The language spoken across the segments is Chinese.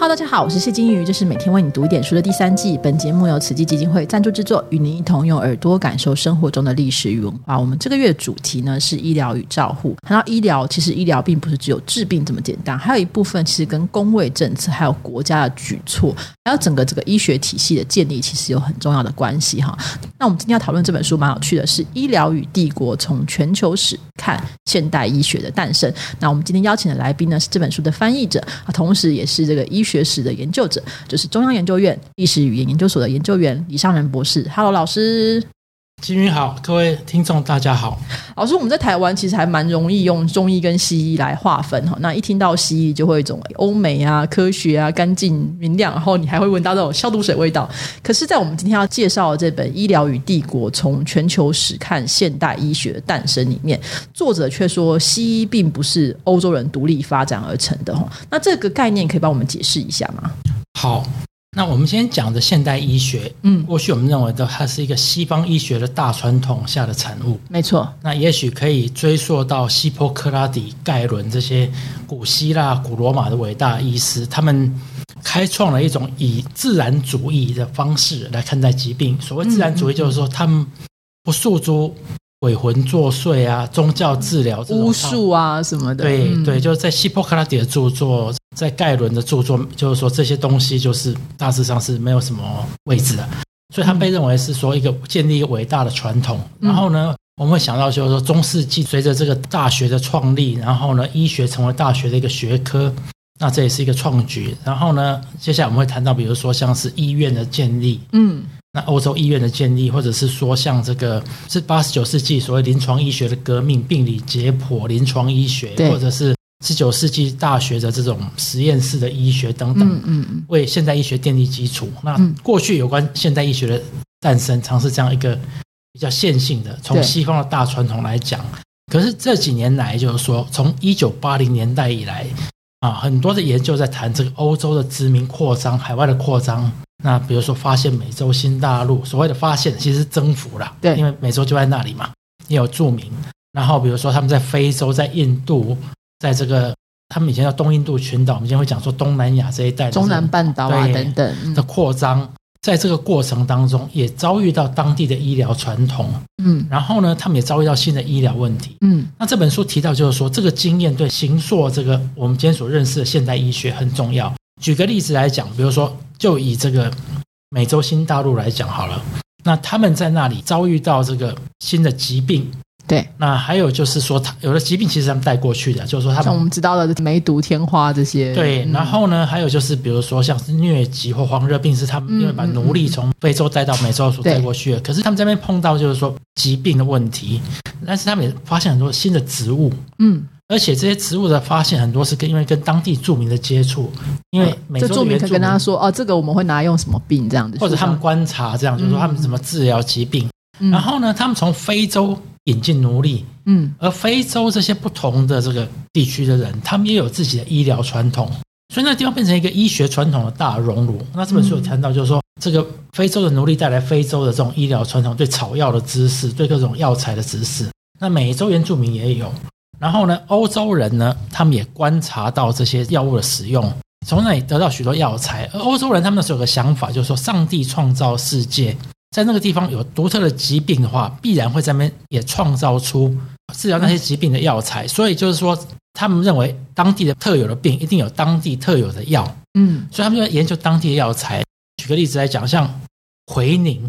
Hello，大家好，我是谢金鱼，这是每天为你读一点书的第三季。本节目由慈济基金会赞助制作，与您一同用耳朵感受生活中的历史与文化。我们这个月的主题呢是医疗与照护。谈到医疗，其实医疗并不是只有治病这么简单，还有一部分其实跟公卫政策、还有国家的举措，还有整个这个医学体系的建立，其实有很重要的关系哈。那我们今天要讨论这本书蛮有趣的，是《医疗与帝国：从全球史看现代医学的诞生》。那我们今天邀请的来宾呢是这本书的翻译者，同时也是这个医学史的研究者，就是中央研究院历史语言研究所的研究员李尚仁博士。Hello，老师。金云好，各位听众大家好。老师，我们在台湾其实还蛮容易用中医跟西医来划分哈。那一听到西医，就会一种欧美啊、科学啊、干净明亮，然后你还会闻到那种消毒水味道。可是，在我们今天要介绍的这本《医疗与帝国：从全球史看现代医学的诞生》里面，作者却说西医并不是欧洲人独立发展而成的哈。那这个概念可以帮我们解释一下吗？好。那我们先讲的现代医学，嗯，过去我们认为的它是一个西方医学的大传统下的产物，没错。那也许可以追溯到希波克拉底、盖伦这些古希腊、古罗马的伟大医师，他们开创了一种以自然主义的方式来看待疾病。所谓自然主义，就是说他们不诉诸。鬼魂作祟啊，宗教治疗、巫术啊什么的。对对，就是在希波克拉底的著作，在盖伦的著作，就是说这些东西就是大致上是没有什么位置的，所以他被认为是说一个建立一个伟大的传统。然后呢，我们会想到就是说中世纪随着这个大学的创立，然后呢，医学成为大学的一个学科，那这也是一个创举。然后呢，接下来我们会谈到，比如说像是医院的建立，嗯。那欧洲医院的建立，或者是说像这个是八十九世纪所谓临床医学的革命，病理解剖、临床医学，或者是十九世纪大学的这种实验室的医学等等，嗯嗯，为现代医学奠定基础。那过去有关现代医学的诞生，常是这样一个比较线性的，从西方的大传统来讲。可是这几年来，就是说从一九八零年代以来啊，很多的研究在谈这个欧洲的殖民扩张、海外的扩张。那比如说发现美洲新大陆，所谓的发现其实是征服了，对，因为美洲就在那里嘛，也有著名。然后比如说他们在非洲、在印度，在这个他们以前叫东印度群岛，我们今天会讲说东南亚这一带，中南半岛啊等等的扩张，在这个过程当中也遭遇到当地的医疗传统，嗯，然后呢，他们也遭遇到新的医疗问题，嗯。那这本书提到就是说，这个经验对形塑这个我们今天所认识的现代医学很重要。举个例子来讲，比如说。就以这个美洲新大陆来讲好了，那他们在那里遭遇到这个新的疾病，对，那还有就是说，他有的疾病其实他们带过去的，就是说他们像我们知道的梅毒、天花这些，对，然后呢，还有就是比如说像是疟疾或黄热病，是他们因为把奴隶从非洲带到美洲所带过去的，可是他们这边碰到就是说疾病的问题，但是他们也发现很多新的植物，嗯。而且这些植物的发现很多是跟因为跟当地著名的接触，因为这著名可跟他说哦，这个我们会拿来用什么病这样子，或者他们观察这样，就是说他们怎么治疗疾病。然后呢，他们从非洲引进奴隶，嗯，而非洲这些不同的这个地区的人，他们也有自己的医疗传统，所以那地方变成一个医学传统的大熔炉。那这本书有谈到，就是说这个非洲的奴隶带来非洲的这种医疗传统，对草药的知识，对各种药材的知识。那美洲原住民也有。然后呢，欧洲人呢，他们也观察到这些药物的使用，从那里得到许多药材。而欧洲人他们那时候有个想法，就是说，上帝创造世界，在那个地方有独特的疾病的话，必然会在那边也创造出治疗那些疾病的药材。所以就是说，他们认为当地的特有的病一定有当地特有的药。嗯，所以他们就研究当地的药材。举个例子来讲，像回宁。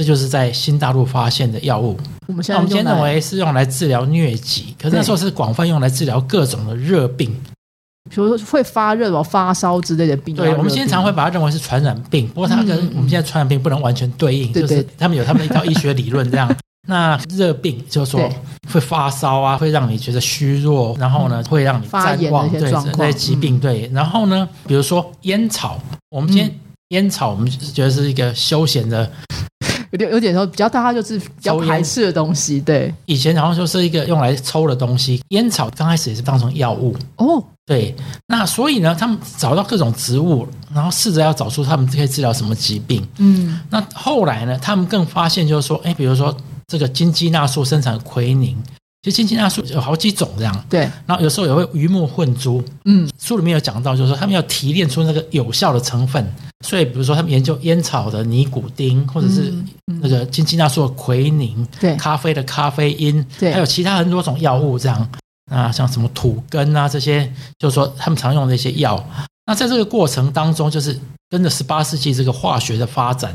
这就是在新大陆发现的药物。我们现在我们先认为是用来治疗疟疾，可是那时候是广泛用来治疗各种的热病，比如说会发热、哦、发烧之类的病。对，我们经常会把它认为是传染病，不过它跟我们现在传染病不能完全对应，就是他们有他们一套医学理论这样。那热病就是说会发烧啊，会让你觉得虚弱，然后呢会让你发炎的一些状。疾病对，然后呢，比如说烟草，我们今天烟草，我们觉得是一个休闲的。有点有点说比较大，它就是比较排斥的东西。对，以前好像就是一个用来抽的东西。烟草刚开始也是当成药物哦。对，那所以呢，他们找到各种植物，然后试着要找出他们可以治疗什么疾病。嗯，那后来呢，他们更发现就是说，哎，比如说这个金鸡纳素生产奎宁，其实金鸡纳素有好几种这样，对，然后有时候也会鱼目混珠。嗯，书里面有讲到，就是说他们要提炼出那个有效的成分，所以比如说他们研究烟草的尼古丁，或者是那个金鸡纳素的奎宁，对。咖啡的咖啡因，对。还有其他很多种药物这样。啊，像什么土根啊这些，就是说他们常用的一些药。那在这个过程当中，就是跟着十八世纪这个化学的发展，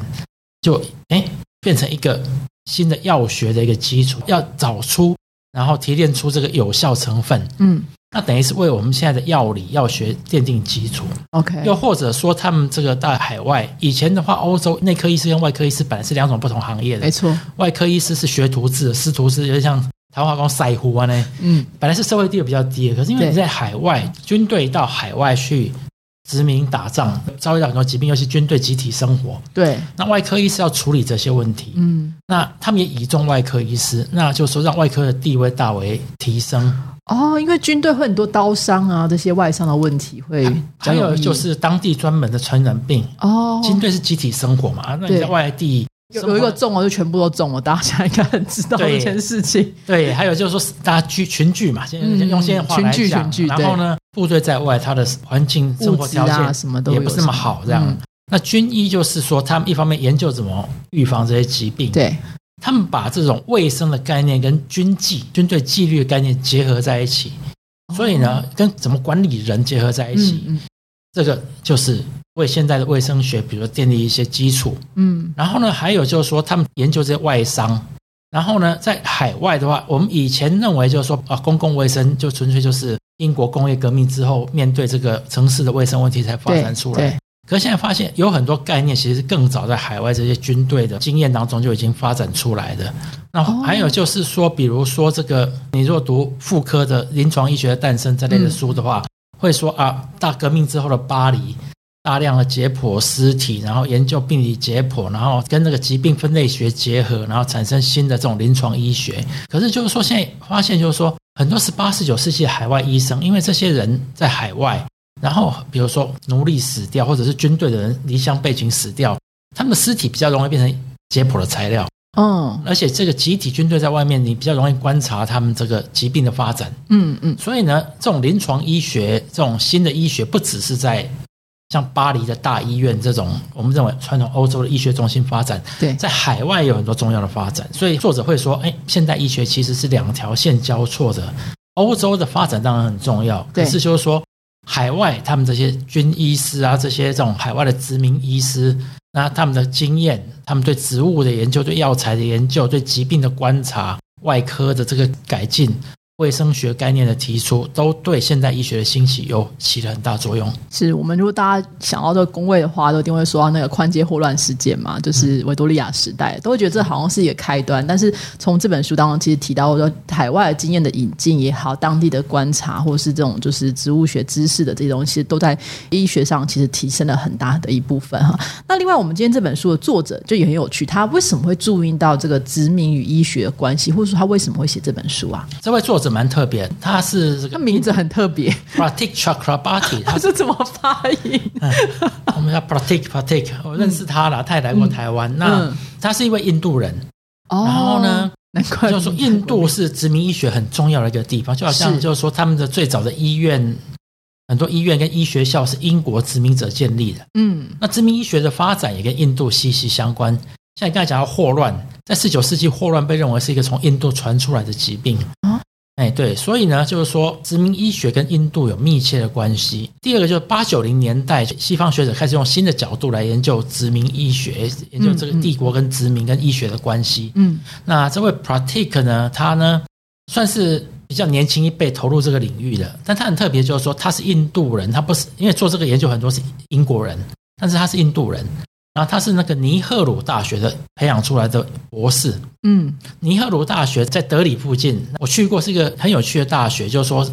就哎变成一个新的药学的一个基础，要找出然后提炼出这个有效成分。嗯那等于是为我们现在的药理药学奠定基础。，OK，又或者说，他们这个在海外，以前的话，欧洲内科医师跟外科医师本来是两种不同行业的没。错，外科医师是学徒制的，师徒制有点像台湾话讲赛胡啊呢。嗯本来是社会地位比较低的，可是因为你在海外，军队到海外去殖民打仗，遭遇到很多疾病，尤其军队集体生活，对，那外科医师要处理这些问题，嗯。那他们也倚重外科医师，那就说让外科的地位大为提升。哦，因为军队会很多刀伤啊，这些外伤的问题会还有就是当地专门的传染病，哦，军队是集体生活嘛，那你在外地有有一个中了就全部都中了，大家应该很知道对这件事情。对，还有就是说大家聚群聚嘛，现在嗯用现在话来群聚讲，群聚然后呢，部队在外，他的环境生活条件啊什么都也不是那么好，这样。嗯那军医就是说，他们一方面研究怎么预防这些疾病，，对，他们把这种卫生的概念跟军纪、军队纪律的概念结合在一起，所以呢，跟怎么管理人结合在一起，嗯这个就是为现在的卫生学，比如说建立一些基础。嗯然后呢，还有就是说，他们研究这些外伤。然后呢，在海外的话，我们以前认为就是说啊，公共卫生就纯粹就是英国工业革命之后面对这个城市的卫生问题才发展出来。对，可是现在发现有很多概念，其实更早在海外这些军队的经验当中就已经发展出来的。那哦还有就是说，比如说这个，你如果读妇科的临床医学的诞生这类的书的话，会说啊，大革命之后的巴黎，大量的解剖尸体，然后研究病理解剖，然后跟那个疾病分类学结合，然后产生新的这种临床医学。可是就是说，现在发现就是说，很多十八、十九世纪的海外医生，因为这些人在海外。然后，比如说奴隶死掉，或者是军队的人离乡背井死掉，他们的尸体比较容易变成解剖的材料，嗯而且这个集体军队在外面，你比较容易观察他们这个疾病的发展。嗯嗯，所以呢，这种临床医学，这种新的医学，不只是在像巴黎的大医院这种我们认为传统欧洲的医学中心发展，对，在海外也有很多重要的发展。所以作者会说，哎，现代医学其实是两条线交错的。欧洲的发展当然很重要，对可是就是说，海外他们这些军医师啊，这些这种海外的殖民医师，那他们的经验，他们对植物的研究、对药材的研究、对疾病的观察、外科的这个改进、卫生学概念的提出，都对现代医学的兴起有起了很大作用。是我们如果大家想到这个工位的话，都一定会说到那个宽街霍乱事件嘛，就是维多利亚时代，都会觉得这好像是一个开端。但是从这本书当中，其实提到说海外的经验的引进也好，当地的观察，或是这种就是植物学知识的这些东西，都在医学上其实提升了很大的一部分哈。那另外，我们今天这本书的作者就也很有趣，他为什么会注意到这个殖民与医学的关系，或者说他为什么会写这本书啊？这位作者蛮特别，他是这个他名字很特别，Pratik Chakrabarti，他他是怎么发音？我们叫 Pratik Pratik，我认识他了，他也来过台湾。那嗯他是一位印度人，哦然后呢，难怪就是说印度是殖民医学很重要的一个地方，就好像就是说他们的最早的医院，很多医院跟医学校是英国殖民者建立的。嗯那殖民医学的发展也跟印度息息相关。像你刚才讲到霍乱，在十九世纪，霍乱被认为是一个从印度传出来的疾病。哦哎，对，所以呢，就是说殖民医学跟印度有密切的关系。第二个就是八九零年代，西方学者开始用新的角度来研究殖民医学，研究这个帝国跟殖民跟医学的关系。嗯那这位 Pratik 呢，他呢算是比较年轻一辈投入这个领域的，但他很特别，就是说他是印度人，他不是因为做这个研究很多是英国人，但是他是印度人，然后他是那个尼赫鲁大学的培养出来的博士。嗯尼赫鲁大学在德里附近，我去过，是一个很有趣的大学，就是说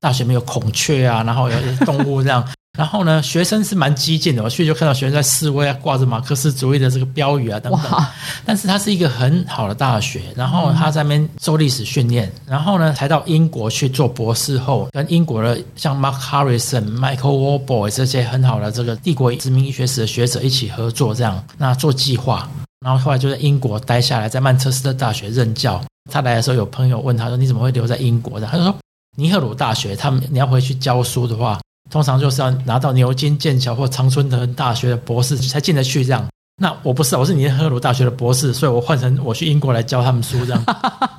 大学里面有孔雀啊，然后有动物这样。然后呢，学生是蛮激进的，我去就看到学生在示威啊，挂着马克思主义的这个标语啊等等。但是它是一个很好的大学，然后他在那边受历史训练，然后呢才到英国去做博士后，跟英国的像 Mark Harrison、Michael Warboy 这些很好的这个帝国殖民医学史的学者一起合作，这样那做计划，然后后来就在英国待下来，在曼彻斯特大学任教。他来的时候，有朋友问他说：“你怎么会留在英国的？”他就说：“尼赫鲁大学，他们你要回去教书的话，通常就是要拿到牛津、剑桥或常春藤大学的博士才进得去这样。”那我不是，我是尼赫鲁大学的博士，所以我换成我去英国来教他们书这样。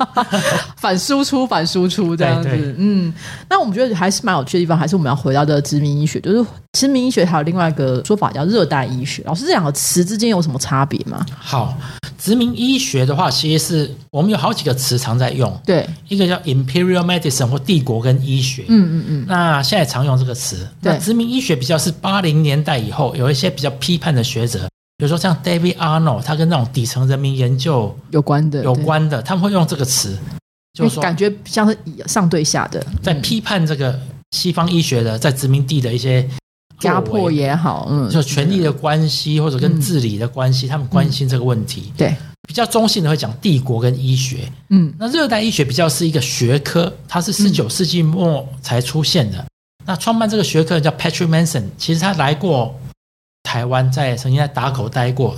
反输出，反输出这样对对子。嗯，那我们觉得还是蛮有趣的地方，还是我们要回到这个殖民医学，就是殖民医学还有另外一个说法叫热带医学。老师，这两个词之间有什么差别吗？好，殖民医学的话，其实是我们有好几个词常在用，对，一个叫 imperial medicine 或帝国跟医学。嗯嗯嗯，那现在常用这个词。对。那殖民医学比较是八零年代以后，有一些比较批判的学者，比如说像 David Arnold，他跟那种底层人民研究有关的，有对，关的，他们会用这个词，就是说感觉像是上对下的，在嗯。批判这个西方医学的在殖民地的一些压迫，也好，嗯，就权力的关系或者跟嗯治理的关系，他们关心这个问题。对，比较中性的会讲帝国跟医学，嗯。那热带医学比较是一个学科，它是十九世纪末才出现的。那创办这个学科的叫 Patrick Manson，其实他来过台湾，在曾经在打口待过。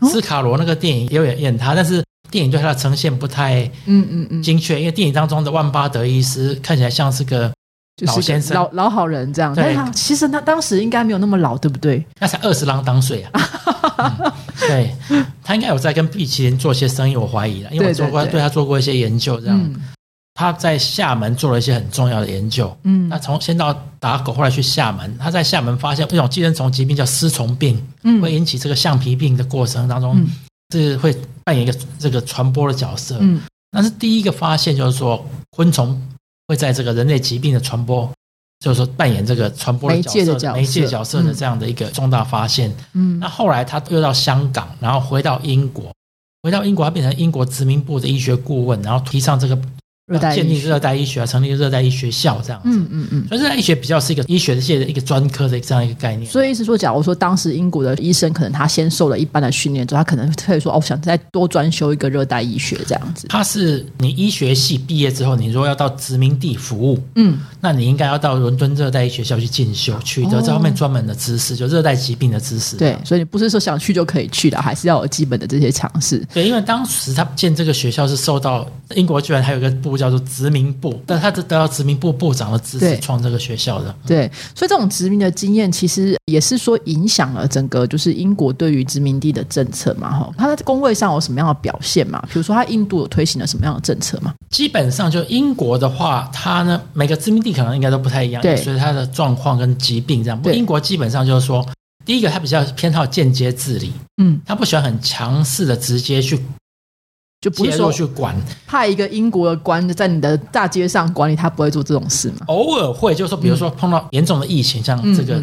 哦。斯卡罗那个电影也有演他，但是电影对他的呈现不太嗯嗯嗯，精确，因为电影当中的万巴德医师看起来像是个就是老先生。老老好人这样，对。但他其实他当时应该没有那么老，对不对？那才二十郎当岁啊。嗯对。他应该有在跟碧麒麟做些生意，我怀疑了，因为我做过对。对他做过一些研究，这样、嗯。他在厦门做了一些很重要的研究。嗯。那从先到打狗，后来去厦门，他在厦门发现一种寄生虫疾病叫丝虫病，嗯。会引起这个橡皮病的过程当中、嗯。是会扮演一个这个传播的角色。嗯。那是第一个发现，就是说昆虫会在这个人类疾病的传播，就是说扮演这个传播的角色、媒介的角色媒介角色的嗯这样的一个重大发现。嗯那后来他又到香港，然后回到英国，回到英国，他变成英国殖民部的医学顾问，然后提倡这个热带医学建立热带医学啊，成立热带医学校这样子。嗯嗯嗯。所以热带医学比较是一个医学界的一个专科的这样一个概念。所以是说，假如说当时英国的医生可能他先受了一般的训练之后，他可能可以说哦，我想再多专修一个热带医学这样子。他是你医学系毕业之后，你如果要到殖民地服务，嗯，那你应该要到伦敦热带医学校去进修，取得这方面专门的知识，就热带疾病的知识。哦对，所以你不是说想去就可以去的，还是要有基本的这些常识。对，因为当时他建这个学校是受到英国居然还有一个部叫做殖民部，但他是得到殖民部部长的支对持创这个学校的。对，所以这种殖民的经验，其实也是说影响了整个就是英国对于殖民地的政策嘛。哈，他在工位上有什么样的表现嘛？比如说，他印度有推行了什么样的政策嘛？基本上就英国的话，它呢每个殖民地可能应该都不太一样，对所以它的状况跟疾病这样。英国基本上就是说，第一个他比较偏好间接治理，嗯，他不喜欢很强势的直接去介就不是说入去管，派一个英国的官在你的大街上管理，他不会做这种事嘛？偶尔会就是说，比如说碰到严重的疫情，像这个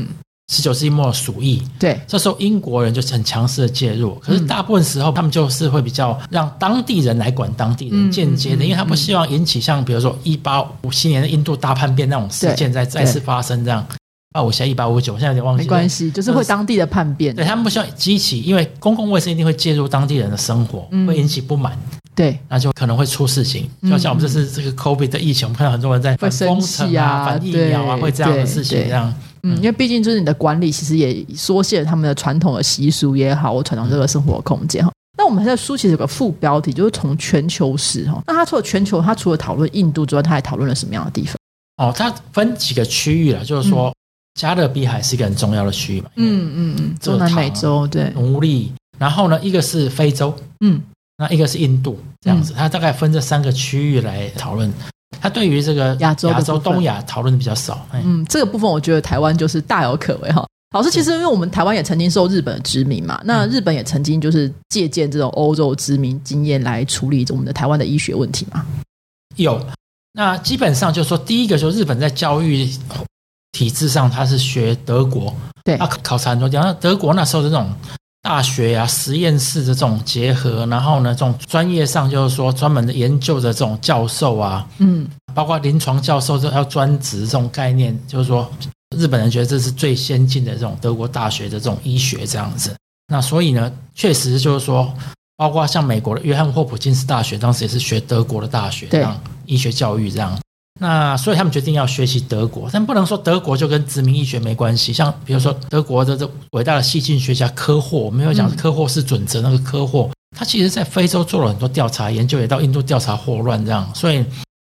十九世纪末的鼠疫，对，这时候英国人就是很强势的介入，可是大部分时候他们就是会比较让当地人来管当地人，嗯间接的，嗯因为他不希望引起像比如说一八五七年的印度大叛变那种事件再再次发生这样。啊，我现在一八五九，我现在有点忘记。没关系，就是会当地的叛变。对他们不希望激起，因为公共卫生一定会介入当地人的生活，嗯会引起不满，对那就可能会出事情。嗯就像我们这次这个 COVID 的疫情，我们看到很多人在反封城气啊反疫苗啊，对会这样的事情对这样。嗯，因为毕竟就是你的管理，其实也缩限了他们的传统的习俗也好，或传统这个生活空间哈。那我们在书其实有个副标题，就是从全球史哈。那它除了全球，它除了讨论印度之外，它还讨论了什么样的地方？哦，它分几个区域了，就是说加勒比海是一个很重要的区域嘛，嗯嗯嗯，这个中南美洲对，奴隶，然后呢，一个是非洲，嗯那一个是印度，这样子，它大概分这三个区域来讨论。它对于这个亚洲的亚洲、东亚讨论的比较少。哎嗯，这个部分我觉得台湾就是大有可为哈。老师，其实因为我们台湾也曾经受日本的殖民嘛，那日本也曾经就是借鉴这种欧洲殖民经验来处理我们的台湾的医学问题嘛。有，那基本上就是说，第一个就是日本在教育体制上，他是学德国，对啊考察很多地方。那德国那时候的这种大学呀、实验室的这种结合，然后呢，这种专业上就是说专门的研究的这种教授啊，嗯包括临床教授都要专职这种概念，就是说日本人觉得这是最先进的这种德国大学的这种医学这样子。那所以呢，确实就是说，包括像美国的约翰霍普金斯大学，当时也是学德国的大学，对这样医学教育这样。那所以他们决定要学习德国，但不能说德国就跟殖民医学没关系。像比如说德国的这伟大的细菌学家科霍，我们有讲科霍是准则那个科霍，他其实在非洲做了很多调查研究，也到印度调查霍乱这样，所以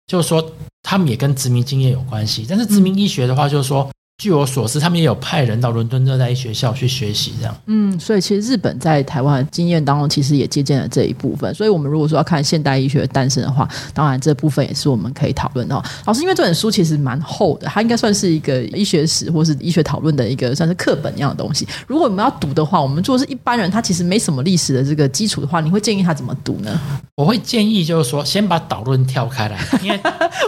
就是说他们也跟殖民经验有关系。但是殖民医学的话，就是说。据我所知，他们也有派人到伦敦热带医学校去学习，这样。嗯，所以其实日本在台湾的经验当中，其实也借鉴了这一部分。所以，我们如果说要看现代医学的诞生的话，当然这部分也是我们可以讨论的。老师，因为这本书其实蛮厚的，它应该算是一个医学史或是医学讨论的一个算是课本一样的东西。如果我们要读的话，我们如果是一般人，他其实没什么历史的这个基础的话，你会建议他怎么读呢？我会建议就是说，先把导论跳开来，因 为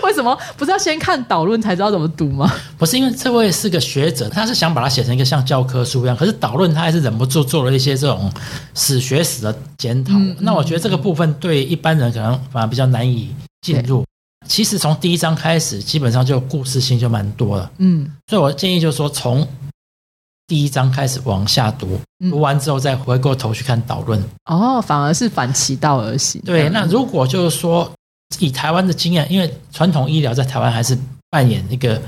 为什么不是要先看导论才知道怎么读吗？不是，因为这位是个学者。他是想把它写成一个像教科书一样，可是导论他还是忍不住做了一些这种史学史的检讨。那我觉得这个部分对一般人可能反而比较难以进入。其实从第一章开始，基本上就故事性就蛮多了。嗯，所以我建议就是说，从第一章开始往下读，读完之后再回过头去看导论。哦，反而是反其道而行。对，那如果就是说以台湾的经验，因为传统医疗在台湾还是扮演一个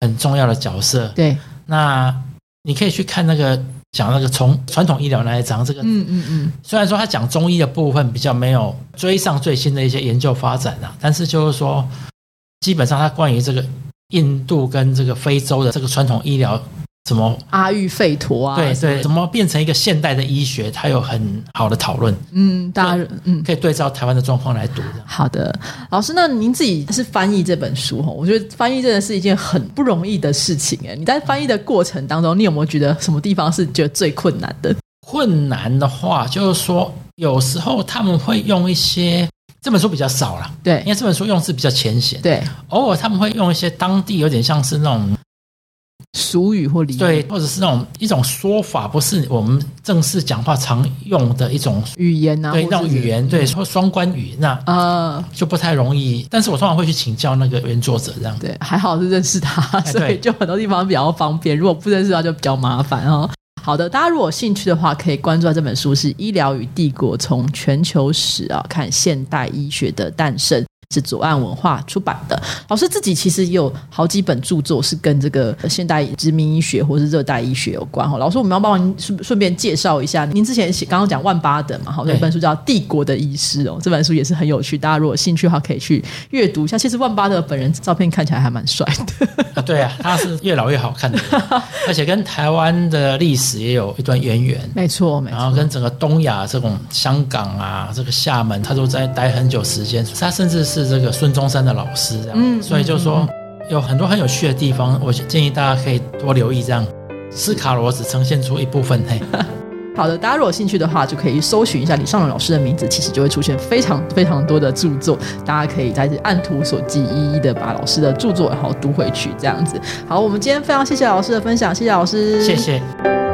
很重要的角色。对。那你可以去看那个讲那个从传统医疗那一章，这个嗯嗯嗯，虽然说他讲中医的部分比较没有追上最新的一些研究发展啊，但是就是说，基本上他关于这个印度跟这个非洲的这个传统医疗。什么阿育吠陀啊？对对，怎么变成一个现代的医学？它有很好的讨论。嗯，大家嗯可以对照台湾的状况来读。好的，老师，那您自己是翻译这本书哈？我觉得翻译真的是一件很不容易的事情哎。你在翻译的过程当中，你有没有觉得什么地方是觉得最困难的？困难的话，就是说有时候他们会用一些这本书比较少了，对，因为这本书用字比较浅显，对，偶尔他们会用一些当地有点像是那种。俗语或俚对，或者是那种一种说法，不是我们正式讲话常用的一种语言啊，对，那种语言，对，说双关语，那啊就不太容易。但是我通常会去请教那个原作者，这样对，还好是认识他，所以就很多地方比较方便。如果不认识他，就比较麻烦哦。好的，大家如果有兴趣的话，可以关注这本书，是《医疗与帝国：从全球史啊看现代医学的诞生》。是左岸文化出版的。老师自己其实也有好几本著作是跟这个现代殖民医学或是热带医学有关哈。老师，我们要帮您顺顺便介绍一下，您之前写刚刚讲万巴德嘛，好，有一本书叫《帝国的医师》哦，这本书也是很有趣，大家如果有兴趣的话可以去阅读一下。其实万巴德本人照片看起来还蛮帅的 啊，对啊，他是越老越好看的，而且跟台湾的历史也有一段渊源，没错，没错。然后跟整个东亚这种香港啊，这个厦门，他都在待很久时间，他甚至是。是这个孙中山的老师，这样，所以就说有很多很有趣的地方，我建议大家可以多留意。这样，斯卡罗只呈现出一部分。嘿，好的，大家如果有兴趣的话，就可以搜寻一下李尚龙老师的名字，其实就会出现非常非常多的著作，大家可以在这按图索骥，一一的把老师的著作然后读回去。这样子，好，我们今天非常谢谢老师的分享，谢谢老师，谢谢。